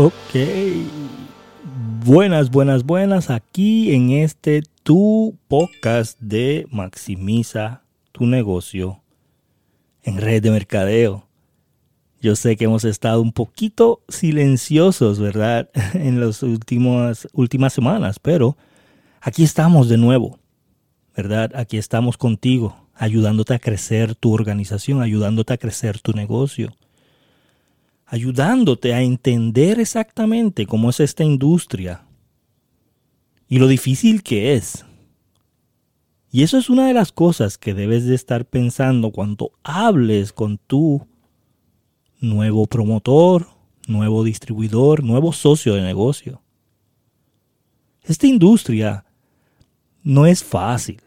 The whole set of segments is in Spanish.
Ok. Buenas, buenas, buenas. Aquí en este tu podcast de Maximiza tu negocio en red de mercadeo. Yo sé que hemos estado un poquito silenciosos, ¿verdad? En las últimas, últimas semanas, pero aquí estamos de nuevo, ¿verdad? Aquí estamos contigo, ayudándote a crecer tu organización, ayudándote a crecer tu negocio ayudándote a entender exactamente cómo es esta industria y lo difícil que es. Y eso es una de las cosas que debes de estar pensando cuando hables con tu nuevo promotor, nuevo distribuidor, nuevo socio de negocio. Esta industria no es fácil.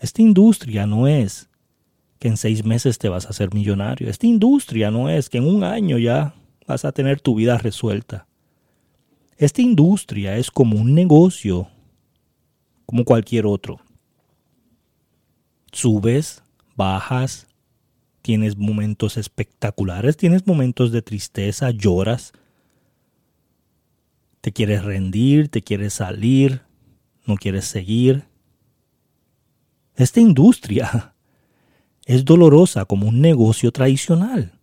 Esta industria no es que en seis meses te vas a hacer millonario. Esta industria no es que en un año ya vas a tener tu vida resuelta. Esta industria es como un negocio, como cualquier otro. Subes, bajas, tienes momentos espectaculares, tienes momentos de tristeza, lloras, te quieres rendir, te quieres salir, no quieres seguir. Esta industria es dolorosa como un negocio tradicional.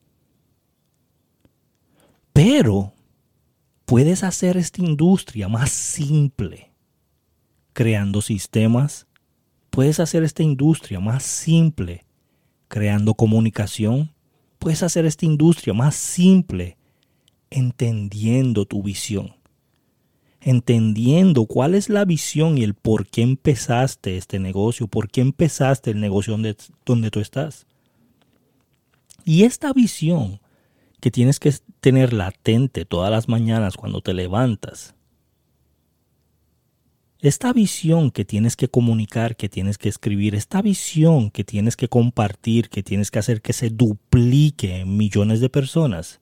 Pero puedes hacer esta industria más simple, creando sistemas. Puedes hacer esta industria más simple, creando comunicación. Puedes hacer esta industria más simple, entendiendo tu visión entendiendo cuál es la visión y el por qué empezaste este negocio, por qué empezaste el negocio donde, donde tú estás. Y esta visión que tienes que tener latente todas las mañanas cuando te levantas, esta visión que tienes que comunicar, que tienes que escribir, esta visión que tienes que compartir, que tienes que hacer que se duplique en millones de personas,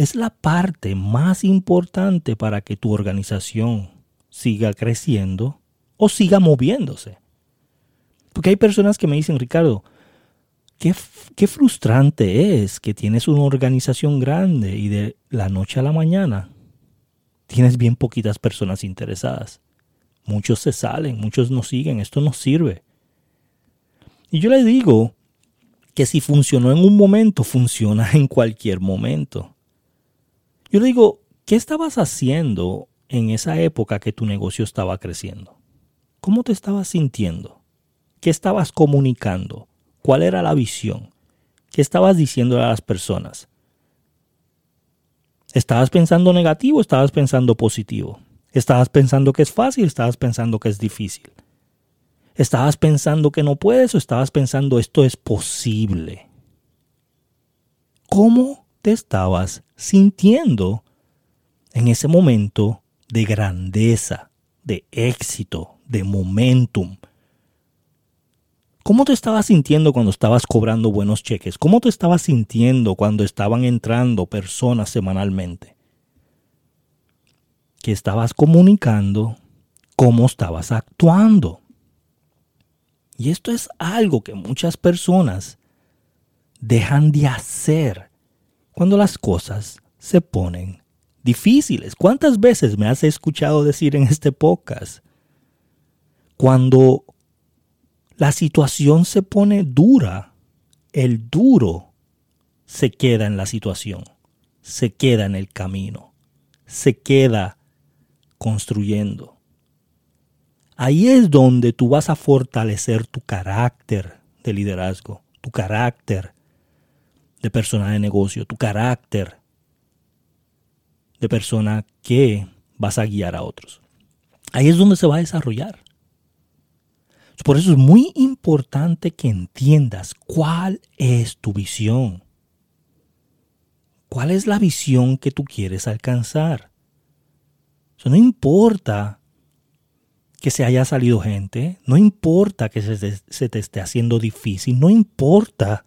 es la parte más importante para que tu organización siga creciendo o siga moviéndose. Porque hay personas que me dicen, Ricardo, qué, qué frustrante es que tienes una organización grande y de la noche a la mañana tienes bien poquitas personas interesadas. Muchos se salen, muchos no siguen, esto no sirve. Y yo le digo que si funcionó en un momento, funciona en cualquier momento. Yo le digo, ¿qué estabas haciendo en esa época que tu negocio estaba creciendo? ¿Cómo te estabas sintiendo? ¿Qué estabas comunicando? ¿Cuál era la visión? ¿Qué estabas diciendo a las personas? ¿Estabas pensando negativo estabas pensando positivo? ¿Estabas pensando que es fácil estabas pensando que es difícil? ¿Estabas pensando que no puedes o estabas pensando esto es posible? ¿Cómo te estabas sintiendo en ese momento de grandeza, de éxito, de momentum. ¿Cómo te estabas sintiendo cuando estabas cobrando buenos cheques? ¿Cómo te estabas sintiendo cuando estaban entrando personas semanalmente? ¿Qué estabas comunicando? ¿Cómo estabas actuando? Y esto es algo que muchas personas dejan de hacer cuando las cosas se ponen difíciles. ¿Cuántas veces me has escuchado decir en este podcast? Cuando la situación se pone dura, el duro se queda en la situación, se queda en el camino, se queda construyendo. Ahí es donde tú vas a fortalecer tu carácter de liderazgo, tu carácter de persona de negocio, tu carácter de persona que vas a guiar a otros. Ahí es donde se va a desarrollar. Por eso es muy importante que entiendas cuál es tu visión. ¿Cuál es la visión que tú quieres alcanzar? No importa que se haya salido gente, no importa que se, se te esté haciendo difícil, no importa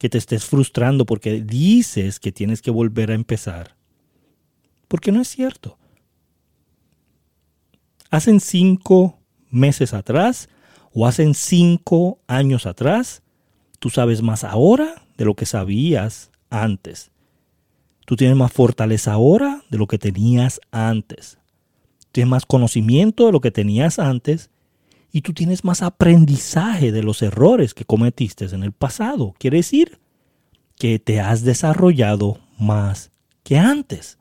que te estés frustrando porque dices que tienes que volver a empezar. Porque no es cierto. Hacen cinco meses atrás o hacen cinco años atrás, tú sabes más ahora de lo que sabías antes. Tú tienes más fortaleza ahora de lo que tenías antes. Tienes más conocimiento de lo que tenías antes y tú tienes más aprendizaje de los errores que cometiste en el pasado. Quiere decir que te has desarrollado más que antes.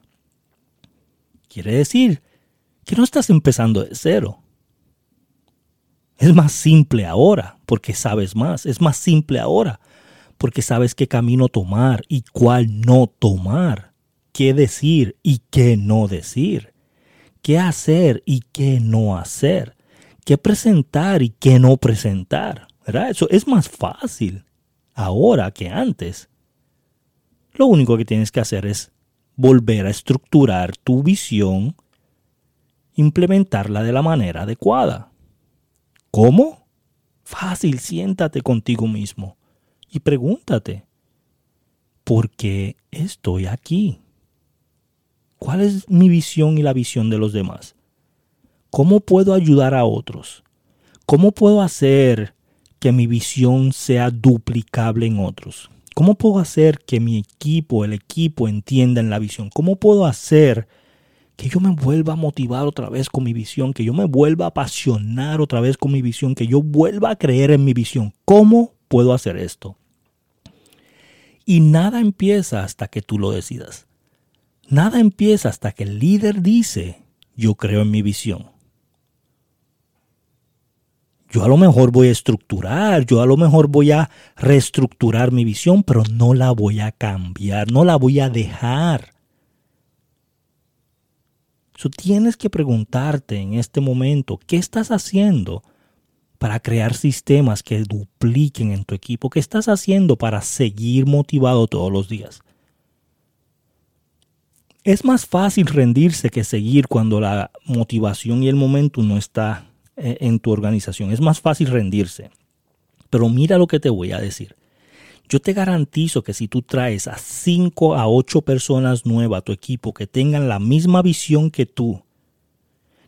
Quiere decir que no estás empezando de cero. Es más simple ahora porque sabes más. Es más simple ahora porque sabes qué camino tomar y cuál no tomar, qué decir y qué no decir, qué hacer y qué no hacer, qué presentar y qué no presentar. ¿verdad? Eso es más fácil ahora que antes. Lo único que tienes que hacer es volver a estructurar tu visión, implementarla de la manera adecuada. ¿Cómo? Fácil, siéntate contigo mismo y pregúntate, ¿por qué estoy aquí? ¿Cuál es mi visión y la visión de los demás? ¿Cómo puedo ayudar a otros? ¿Cómo puedo hacer que mi visión sea duplicable en otros? ¿Cómo puedo hacer que mi equipo, el equipo, entienda en la visión? ¿Cómo puedo hacer que yo me vuelva a motivar otra vez con mi visión, que yo me vuelva a apasionar otra vez con mi visión, que yo vuelva a creer en mi visión? ¿Cómo puedo hacer esto? Y nada empieza hasta que tú lo decidas. Nada empieza hasta que el líder dice, yo creo en mi visión. Yo a lo mejor voy a estructurar, yo a lo mejor voy a reestructurar mi visión, pero no la voy a cambiar, no la voy a dejar. So, tienes que preguntarte en este momento, ¿qué estás haciendo para crear sistemas que dupliquen en tu equipo? ¿Qué estás haciendo para seguir motivado todos los días? Es más fácil rendirse que seguir cuando la motivación y el momento no está en tu organización. Es más fácil rendirse. Pero mira lo que te voy a decir. Yo te garantizo que si tú traes a 5 a 8 personas nuevas a tu equipo que tengan la misma visión que tú,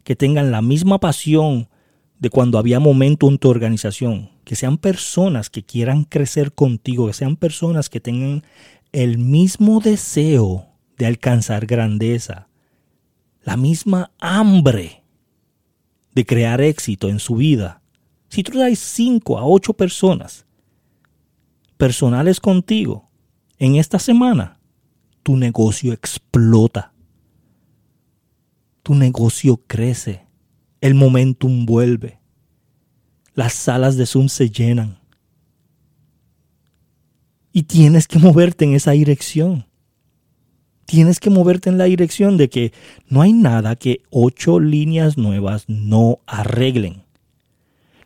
que tengan la misma pasión de cuando había momento en tu organización, que sean personas que quieran crecer contigo, que sean personas que tengan el mismo deseo de alcanzar grandeza, la misma hambre de crear éxito en su vida. Si tú traes 5 a 8 personas personales contigo en esta semana, tu negocio explota. Tu negocio crece el momentum vuelve. Las salas de Zoom se llenan. Y tienes que moverte en esa dirección. Tienes que moverte en la dirección de que no hay nada que ocho líneas nuevas no arreglen.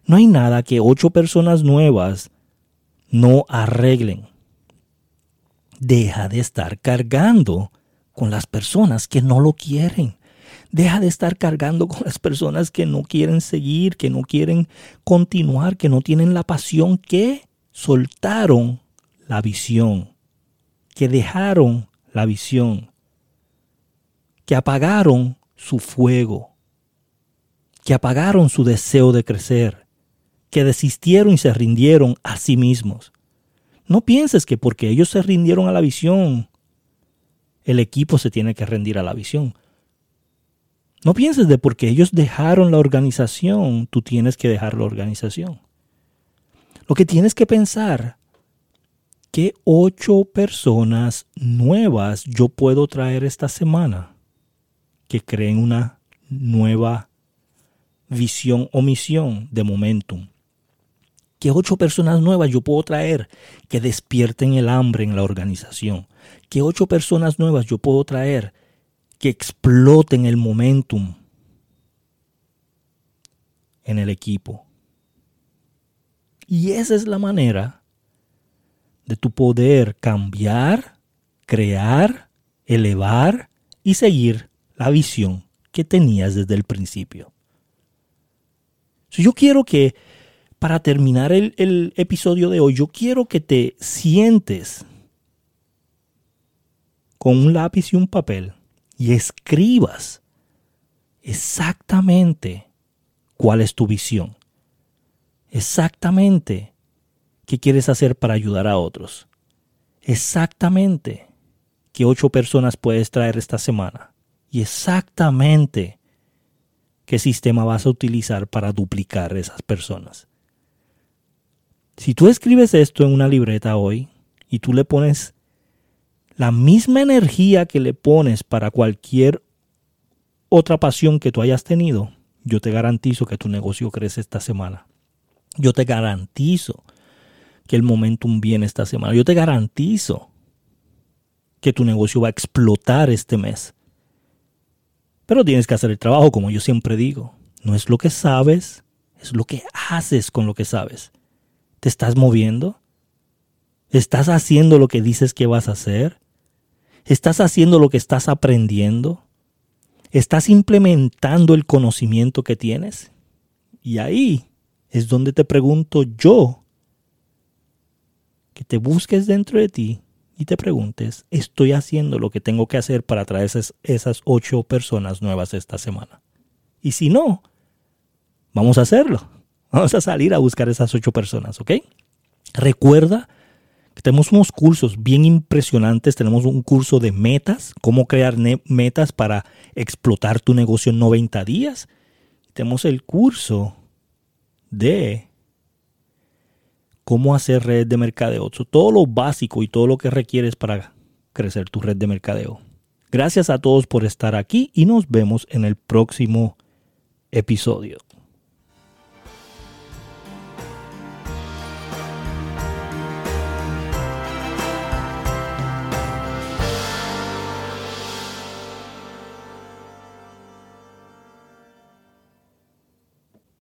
No hay nada que ocho personas nuevas no arreglen. Deja de estar cargando con las personas que no lo quieren. Deja de estar cargando con las personas que no quieren seguir, que no quieren continuar, que no tienen la pasión, que soltaron la visión, que dejaron la visión, que apagaron su fuego, que apagaron su deseo de crecer, que desistieron y se rindieron a sí mismos. No pienses que porque ellos se rindieron a la visión, el equipo se tiene que rendir a la visión. No pienses de porque ellos dejaron la organización, tú tienes que dejar la organización. Lo que tienes que pensar, ¿qué ocho personas nuevas yo puedo traer esta semana que creen una nueva visión o misión de momentum? ¿Qué ocho personas nuevas yo puedo traer que despierten el hambre en la organización? ¿Qué ocho personas nuevas yo puedo traer que exploten el momentum en el equipo. Y esa es la manera de tu poder cambiar, crear, elevar y seguir la visión que tenías desde el principio. yo quiero que, para terminar el, el episodio de hoy, yo quiero que te sientes con un lápiz y un papel y escribas exactamente cuál es tu visión, exactamente qué quieres hacer para ayudar a otros, exactamente qué ocho personas puedes traer esta semana y exactamente qué sistema vas a utilizar para duplicar esas personas. Si tú escribes esto en una libreta hoy y tú le pones la misma energía que le pones para cualquier otra pasión que tú hayas tenido, yo te garantizo que tu negocio crece esta semana. Yo te garantizo que el momentum viene esta semana. Yo te garantizo que tu negocio va a explotar este mes. Pero tienes que hacer el trabajo, como yo siempre digo. No es lo que sabes, es lo que haces con lo que sabes. ¿Te estás moviendo? ¿Estás haciendo lo que dices que vas a hacer? ¿Estás haciendo lo que estás aprendiendo? ¿Estás implementando el conocimiento que tienes? Y ahí es donde te pregunto yo, que te busques dentro de ti y te preguntes, ¿estoy haciendo lo que tengo que hacer para traer esas, ocho personas nuevas esta semana? Y si no, vamos a hacerlo. Vamos a salir a buscar esas ocho personas, ¿ok? Recuerda que tenemos unos cursos bien impresionantes. Tenemos un curso de metas, cómo crear metas para explotar tu negocio en 90 días. Tenemos el curso de cómo hacer red de mercadeo. Todo lo básico y todo lo que requieres para crecer tu red de mercadeo. Gracias a todos por estar aquí y nos vemos en el próximo episodio.